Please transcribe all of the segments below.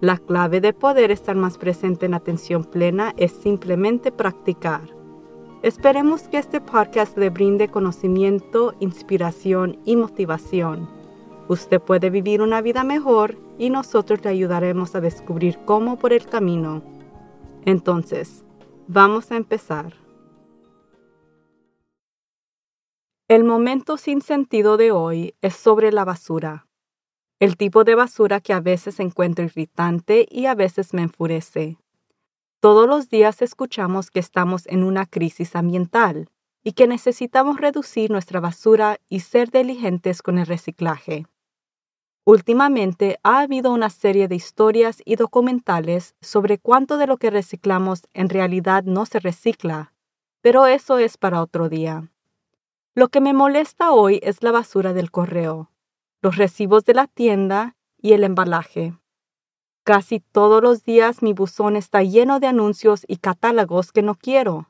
La clave de poder estar más presente en atención plena es simplemente practicar. Esperemos que este podcast le brinde conocimiento, inspiración y motivación. Usted puede vivir una vida mejor y nosotros le ayudaremos a descubrir cómo por el camino. Entonces, vamos a empezar. El momento sin sentido de hoy es sobre la basura el tipo de basura que a veces encuentro irritante y a veces me enfurece. Todos los días escuchamos que estamos en una crisis ambiental y que necesitamos reducir nuestra basura y ser diligentes con el reciclaje. Últimamente ha habido una serie de historias y documentales sobre cuánto de lo que reciclamos en realidad no se recicla, pero eso es para otro día. Lo que me molesta hoy es la basura del correo los recibos de la tienda y el embalaje. Casi todos los días mi buzón está lleno de anuncios y catálogos que no quiero.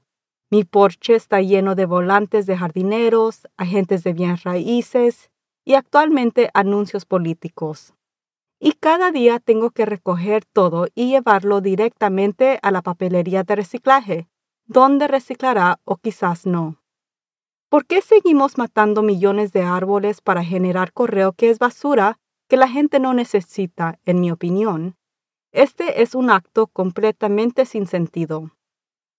Mi porche está lleno de volantes de jardineros, agentes de bienes raíces y actualmente anuncios políticos. Y cada día tengo que recoger todo y llevarlo directamente a la papelería de reciclaje, donde reciclará o quizás no. ¿Por qué seguimos matando millones de árboles para generar correo que es basura que la gente no necesita, en mi opinión? Este es un acto completamente sin sentido.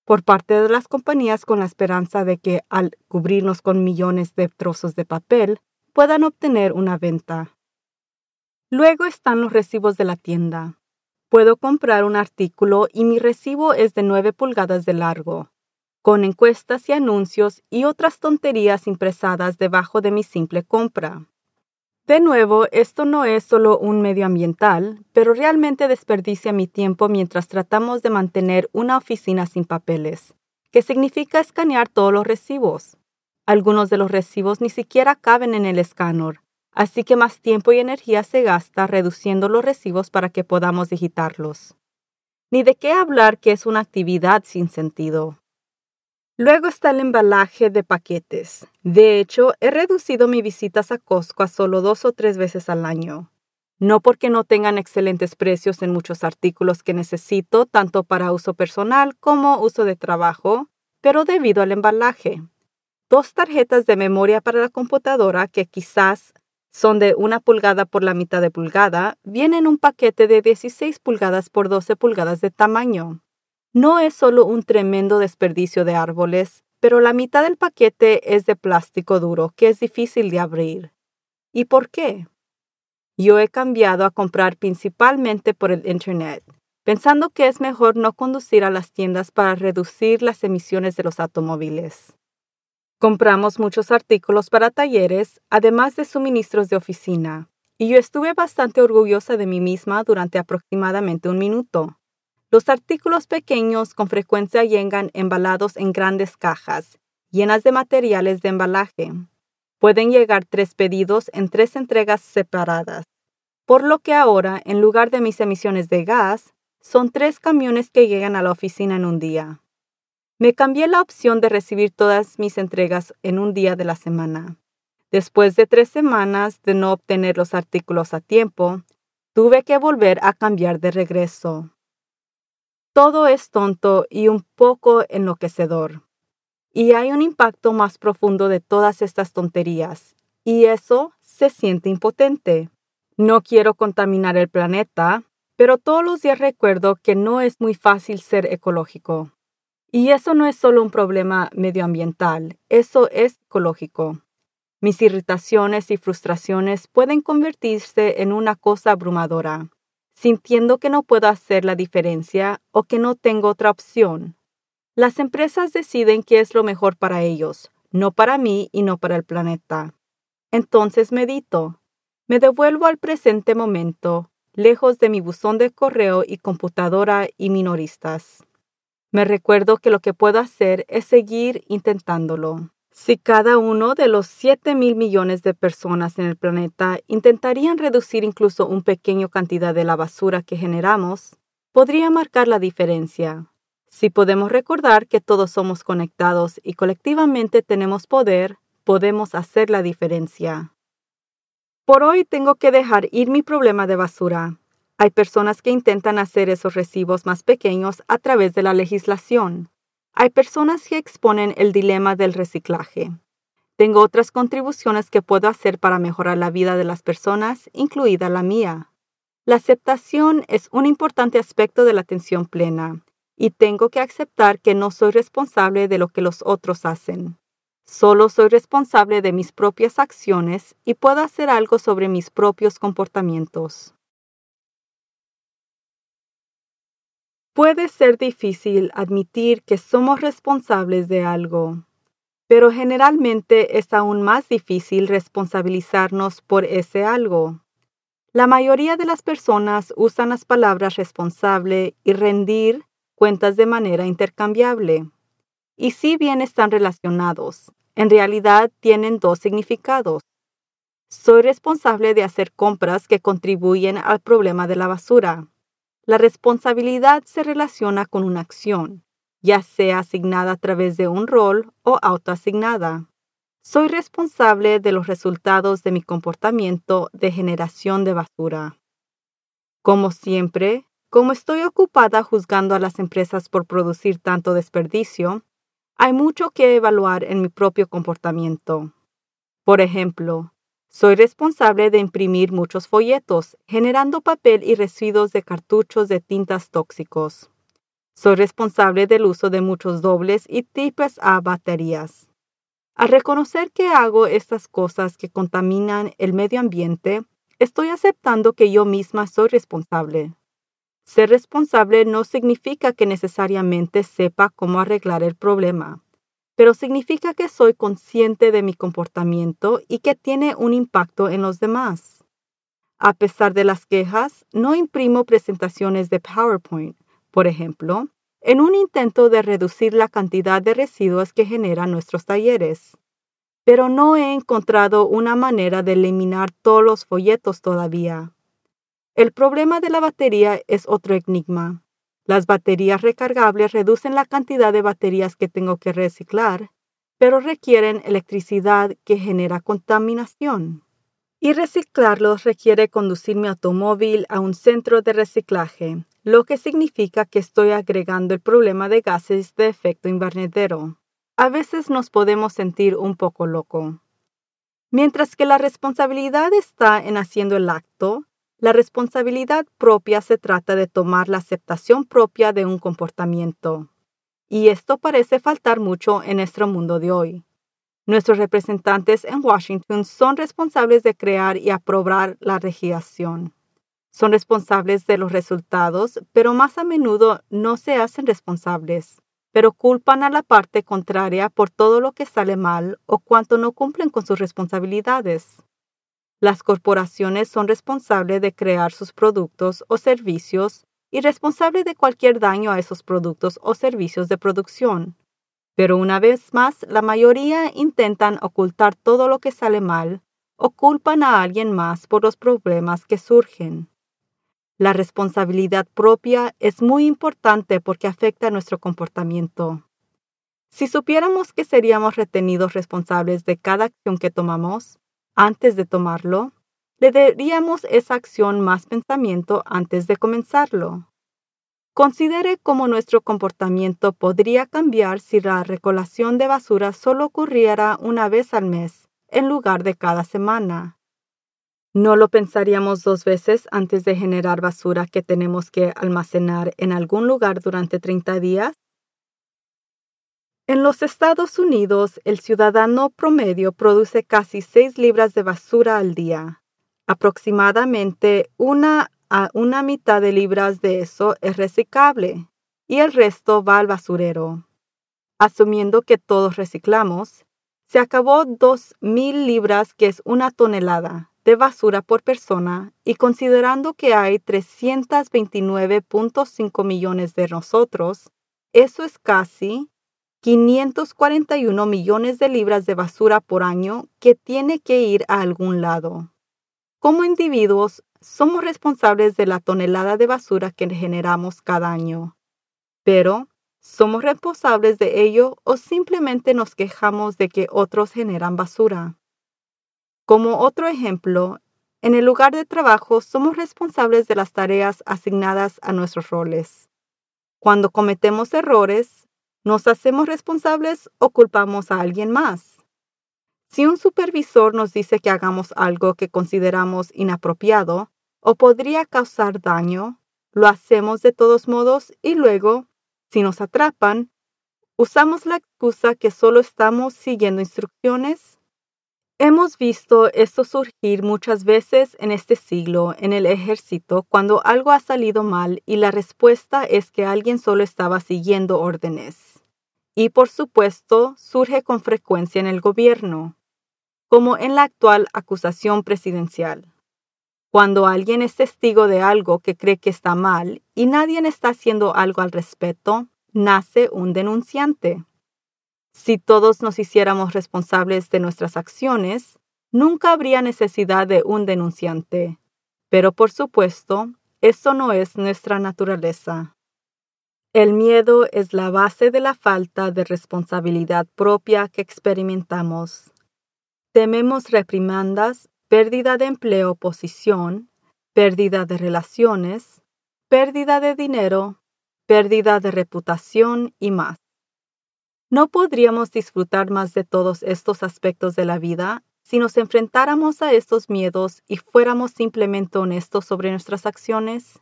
Por parte de las compañías con la esperanza de que al cubrirnos con millones de trozos de papel puedan obtener una venta. Luego están los recibos de la tienda. Puedo comprar un artículo y mi recibo es de 9 pulgadas de largo con encuestas y anuncios y otras tonterías impresadas debajo de mi simple compra. De nuevo, esto no es solo un medioambiental, pero realmente desperdicia mi tiempo mientras tratamos de mantener una oficina sin papeles, que significa escanear todos los recibos. Algunos de los recibos ni siquiera caben en el escáner, así que más tiempo y energía se gasta reduciendo los recibos para que podamos digitarlos. Ni de qué hablar que es una actividad sin sentido. Luego está el embalaje de paquetes. De hecho, he reducido mis visitas a Costco a solo dos o tres veces al año. No porque no tengan excelentes precios en muchos artículos que necesito, tanto para uso personal como uso de trabajo, pero debido al embalaje. Dos tarjetas de memoria para la computadora que quizás son de una pulgada por la mitad de pulgada, vienen en un paquete de 16 pulgadas por 12 pulgadas de tamaño. No es solo un tremendo desperdicio de árboles, pero la mitad del paquete es de plástico duro que es difícil de abrir. ¿Y por qué? Yo he cambiado a comprar principalmente por el Internet, pensando que es mejor no conducir a las tiendas para reducir las emisiones de los automóviles. Compramos muchos artículos para talleres, además de suministros de oficina, y yo estuve bastante orgullosa de mí misma durante aproximadamente un minuto. Los artículos pequeños con frecuencia llegan embalados en grandes cajas, llenas de materiales de embalaje. Pueden llegar tres pedidos en tres entregas separadas, por lo que ahora, en lugar de mis emisiones de gas, son tres camiones que llegan a la oficina en un día. Me cambié la opción de recibir todas mis entregas en un día de la semana. Después de tres semanas de no obtener los artículos a tiempo, tuve que volver a cambiar de regreso. Todo es tonto y un poco enloquecedor. Y hay un impacto más profundo de todas estas tonterías, y eso se siente impotente. No quiero contaminar el planeta, pero todos los días recuerdo que no es muy fácil ser ecológico. Y eso no es solo un problema medioambiental, eso es ecológico. Mis irritaciones y frustraciones pueden convertirse en una cosa abrumadora sintiendo que no puedo hacer la diferencia o que no tengo otra opción. Las empresas deciden qué es lo mejor para ellos, no para mí y no para el planeta. Entonces medito, me devuelvo al presente momento, lejos de mi buzón de correo y computadora y minoristas. Me recuerdo que lo que puedo hacer es seguir intentándolo. Si cada uno de los 7 mil millones de personas en el planeta intentarían reducir incluso un pequeño cantidad de la basura que generamos, podría marcar la diferencia. Si podemos recordar que todos somos conectados y colectivamente tenemos poder, podemos hacer la diferencia. Por hoy tengo que dejar ir mi problema de basura. Hay personas que intentan hacer esos recibos más pequeños a través de la legislación. Hay personas que exponen el dilema del reciclaje. Tengo otras contribuciones que puedo hacer para mejorar la vida de las personas, incluida la mía. La aceptación es un importante aspecto de la atención plena, y tengo que aceptar que no soy responsable de lo que los otros hacen. Solo soy responsable de mis propias acciones y puedo hacer algo sobre mis propios comportamientos. Puede ser difícil admitir que somos responsables de algo, pero generalmente es aún más difícil responsabilizarnos por ese algo. La mayoría de las personas usan las palabras responsable y rendir cuentas de manera intercambiable. Y si bien están relacionados, en realidad tienen dos significados. Soy responsable de hacer compras que contribuyen al problema de la basura la responsabilidad se relaciona con una acción, ya sea asignada a través de un rol o autoasignada. Soy responsable de los resultados de mi comportamiento de generación de basura. Como siempre, como estoy ocupada juzgando a las empresas por producir tanto desperdicio, hay mucho que evaluar en mi propio comportamiento. Por ejemplo, soy responsable de imprimir muchos folletos, generando papel y residuos de cartuchos de tintas tóxicos. Soy responsable del uso de muchos dobles y tipos a baterías. Al reconocer que hago estas cosas que contaminan el medio ambiente, estoy aceptando que yo misma soy responsable. Ser responsable no significa que necesariamente sepa cómo arreglar el problema pero significa que soy consciente de mi comportamiento y que tiene un impacto en los demás. A pesar de las quejas, no imprimo presentaciones de PowerPoint, por ejemplo, en un intento de reducir la cantidad de residuos que generan nuestros talleres. Pero no he encontrado una manera de eliminar todos los folletos todavía. El problema de la batería es otro enigma. Las baterías recargables reducen la cantidad de baterías que tengo que reciclar, pero requieren electricidad que genera contaminación. Y reciclarlos requiere conducir mi automóvil a un centro de reciclaje, lo que significa que estoy agregando el problema de gases de efecto invernadero. A veces nos podemos sentir un poco loco. Mientras que la responsabilidad está en haciendo el acto, la responsabilidad propia se trata de tomar la aceptación propia de un comportamiento. Y esto parece faltar mucho en nuestro mundo de hoy. Nuestros representantes en Washington son responsables de crear y aprobar la legislación. Son responsables de los resultados, pero más a menudo no se hacen responsables, pero culpan a la parte contraria por todo lo que sale mal o cuanto no cumplen con sus responsabilidades. Las corporaciones son responsables de crear sus productos o servicios y responsables de cualquier daño a esos productos o servicios de producción. Pero una vez más, la mayoría intentan ocultar todo lo que sale mal o culpan a alguien más por los problemas que surgen. La responsabilidad propia es muy importante porque afecta nuestro comportamiento. Si supiéramos que seríamos retenidos responsables de cada acción que tomamos, antes de tomarlo, le daríamos esa acción más pensamiento antes de comenzarlo. Considere cómo nuestro comportamiento podría cambiar si la recolección de basura solo ocurriera una vez al mes, en lugar de cada semana. ¿No lo pensaríamos dos veces antes de generar basura que tenemos que almacenar en algún lugar durante 30 días? En los Estados Unidos, el ciudadano promedio produce casi 6 libras de basura al día. Aproximadamente una a una mitad de libras de eso es reciclable y el resto va al basurero. Asumiendo que todos reciclamos, se acabó 2.000 libras, que es una tonelada, de basura por persona y considerando que hay 329.5 millones de nosotros, eso es casi 541 millones de libras de basura por año que tiene que ir a algún lado. Como individuos, somos responsables de la tonelada de basura que generamos cada año. Pero, ¿somos responsables de ello o simplemente nos quejamos de que otros generan basura? Como otro ejemplo, en el lugar de trabajo somos responsables de las tareas asignadas a nuestros roles. Cuando cometemos errores, ¿Nos hacemos responsables o culpamos a alguien más? Si un supervisor nos dice que hagamos algo que consideramos inapropiado o podría causar daño, lo hacemos de todos modos y luego, si nos atrapan, usamos la excusa que solo estamos siguiendo instrucciones. Hemos visto esto surgir muchas veces en este siglo en el ejército cuando algo ha salido mal y la respuesta es que alguien solo estaba siguiendo órdenes y por supuesto surge con frecuencia en el gobierno, como en la actual acusación presidencial. Cuando alguien es testigo de algo que cree que está mal y nadie está haciendo algo al respecto, nace un denunciante. Si todos nos hiciéramos responsables de nuestras acciones, nunca habría necesidad de un denunciante. Pero por supuesto, eso no es nuestra naturaleza. El miedo es la base de la falta de responsabilidad propia que experimentamos. Tememos reprimandas, pérdida de empleo o posición, pérdida de relaciones, pérdida de dinero, pérdida de reputación y más. No podríamos disfrutar más de todos estos aspectos de la vida si nos enfrentáramos a estos miedos y fuéramos simplemente honestos sobre nuestras acciones.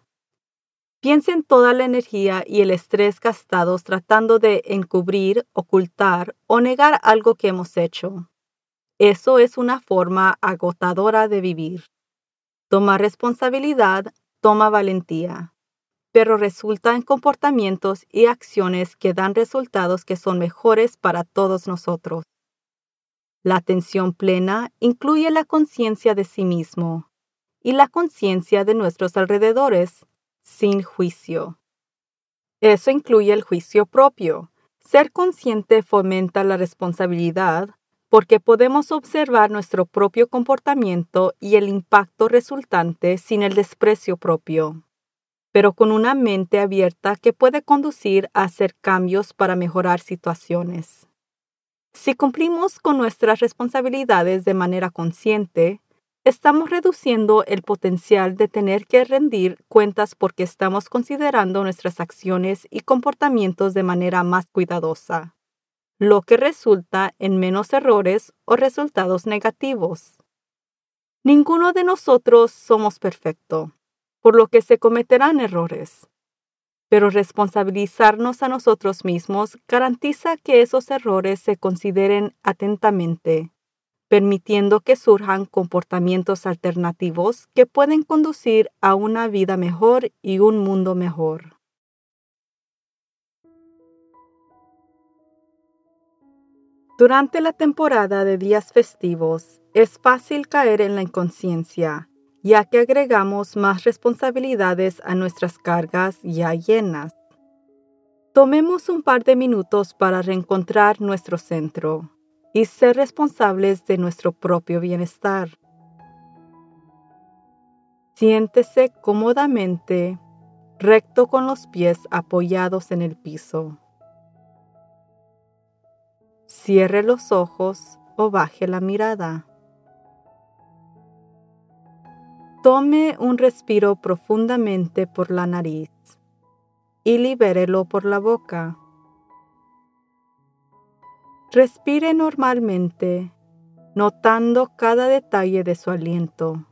Piensa en toda la energía y el estrés gastados tratando de encubrir, ocultar o negar algo que hemos hecho. Eso es una forma agotadora de vivir. Toma responsabilidad, toma valentía, pero resulta en comportamientos y acciones que dan resultados que son mejores para todos nosotros. La atención plena incluye la conciencia de sí mismo y la conciencia de nuestros alrededores sin juicio. Eso incluye el juicio propio. Ser consciente fomenta la responsabilidad porque podemos observar nuestro propio comportamiento y el impacto resultante sin el desprecio propio, pero con una mente abierta que puede conducir a hacer cambios para mejorar situaciones. Si cumplimos con nuestras responsabilidades de manera consciente, estamos reduciendo el potencial de tener que rendir cuentas porque estamos considerando nuestras acciones y comportamientos de manera más cuidadosa, lo que resulta en menos errores o resultados negativos. Ninguno de nosotros somos perfecto, por lo que se cometerán errores. Pero responsabilizarnos a nosotros mismos garantiza que esos errores se consideren atentamente permitiendo que surjan comportamientos alternativos que pueden conducir a una vida mejor y un mundo mejor. Durante la temporada de días festivos es fácil caer en la inconsciencia, ya que agregamos más responsabilidades a nuestras cargas ya llenas. Tomemos un par de minutos para reencontrar nuestro centro y ser responsables de nuestro propio bienestar. Siéntese cómodamente, recto con los pies apoyados en el piso. Cierre los ojos o baje la mirada. Tome un respiro profundamente por la nariz y libérelo por la boca. Respire normalmente, notando cada detalle de su aliento.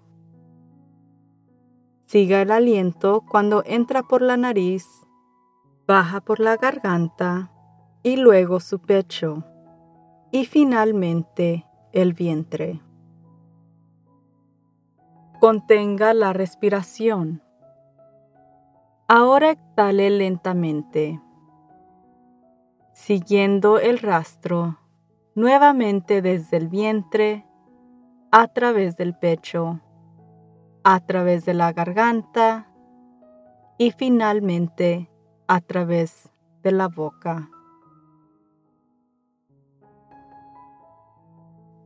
Siga el aliento cuando entra por la nariz, baja por la garganta y luego su pecho y finalmente el vientre. Contenga la respiración. Ahora exhale lentamente siguiendo el rastro nuevamente desde el vientre a través del pecho, a través de la garganta y finalmente a través de la boca.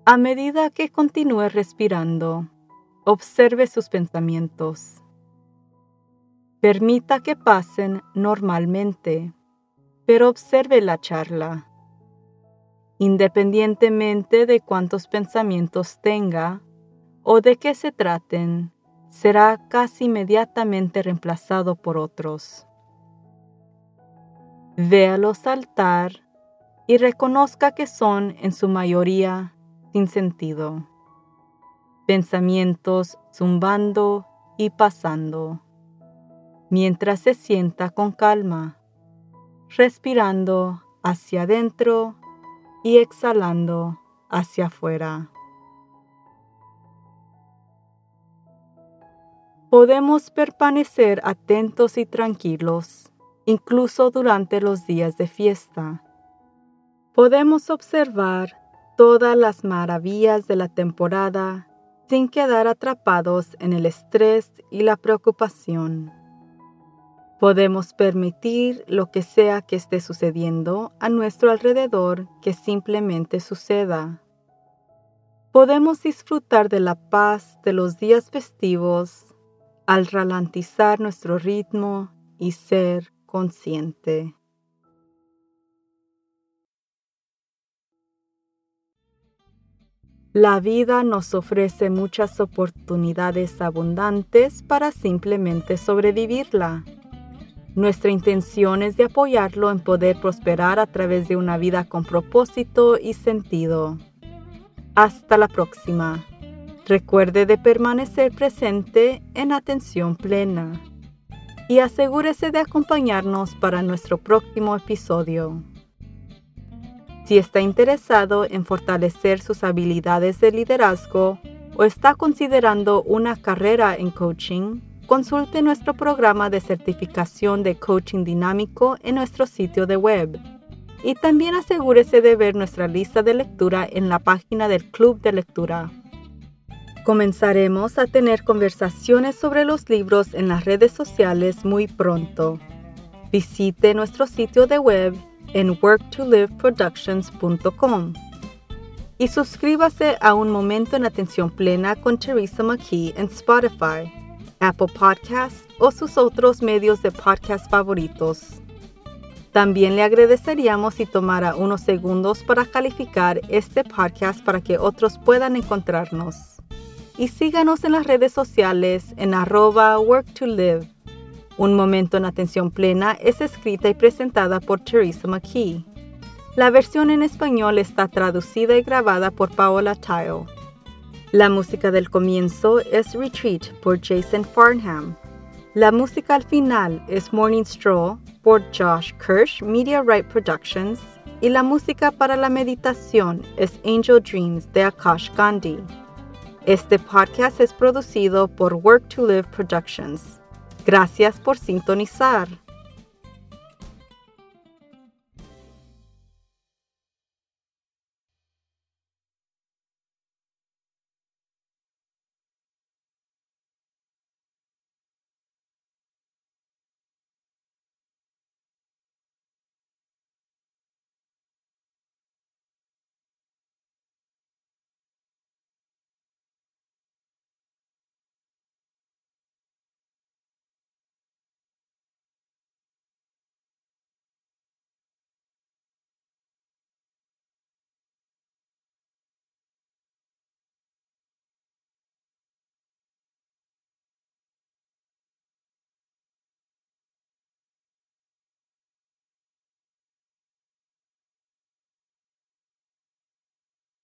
A medida que continúe respirando, observe sus pensamientos. Permita que pasen normalmente, pero observe la charla. Independientemente de cuántos pensamientos tenga o de qué se traten, será casi inmediatamente reemplazado por otros. Véalos saltar y reconozca que son en su mayoría sin sentido. Pensamientos zumbando y pasando, mientras se sienta con calma, respirando hacia adentro y exhalando hacia afuera. Podemos permanecer atentos y tranquilos, incluso durante los días de fiesta. Podemos observar todas las maravillas de la temporada sin quedar atrapados en el estrés y la preocupación. Podemos permitir lo que sea que esté sucediendo a nuestro alrededor que simplemente suceda. Podemos disfrutar de la paz de los días festivos al ralentizar nuestro ritmo y ser consciente. La vida nos ofrece muchas oportunidades abundantes para simplemente sobrevivirla. Nuestra intención es de apoyarlo en poder prosperar a través de una vida con propósito y sentido. Hasta la próxima. Recuerde de permanecer presente en atención plena y asegúrese de acompañarnos para nuestro próximo episodio. Si está interesado en fortalecer sus habilidades de liderazgo o está considerando una carrera en coaching, consulte nuestro programa de certificación de coaching dinámico en nuestro sitio de web. Y también asegúrese de ver nuestra lista de lectura en la página del Club de Lectura. Comenzaremos a tener conversaciones sobre los libros en las redes sociales muy pronto. Visite nuestro sitio de web en worktoliveproductions.com. Y suscríbase a Un Momento en Atención Plena con Teresa McKee en Spotify, Apple Podcasts o sus otros medios de podcast favoritos. También le agradeceríamos si tomara unos segundos para calificar este podcast para que otros puedan encontrarnos. Y síganos en las redes sociales en arroba worktolive un momento en atención plena es escrita y presentada por Teresa McKee. La versión en español está traducida y grabada por Paola Tile. La música del comienzo es Retreat por Jason Farnham. La música al final es Morning Stroll por Josh Kirsch Media Right Productions y la música para la meditación es Angel Dreams de Akash Gandhi. Este podcast es producido por Work to Live Productions. Gracias por sintonizar.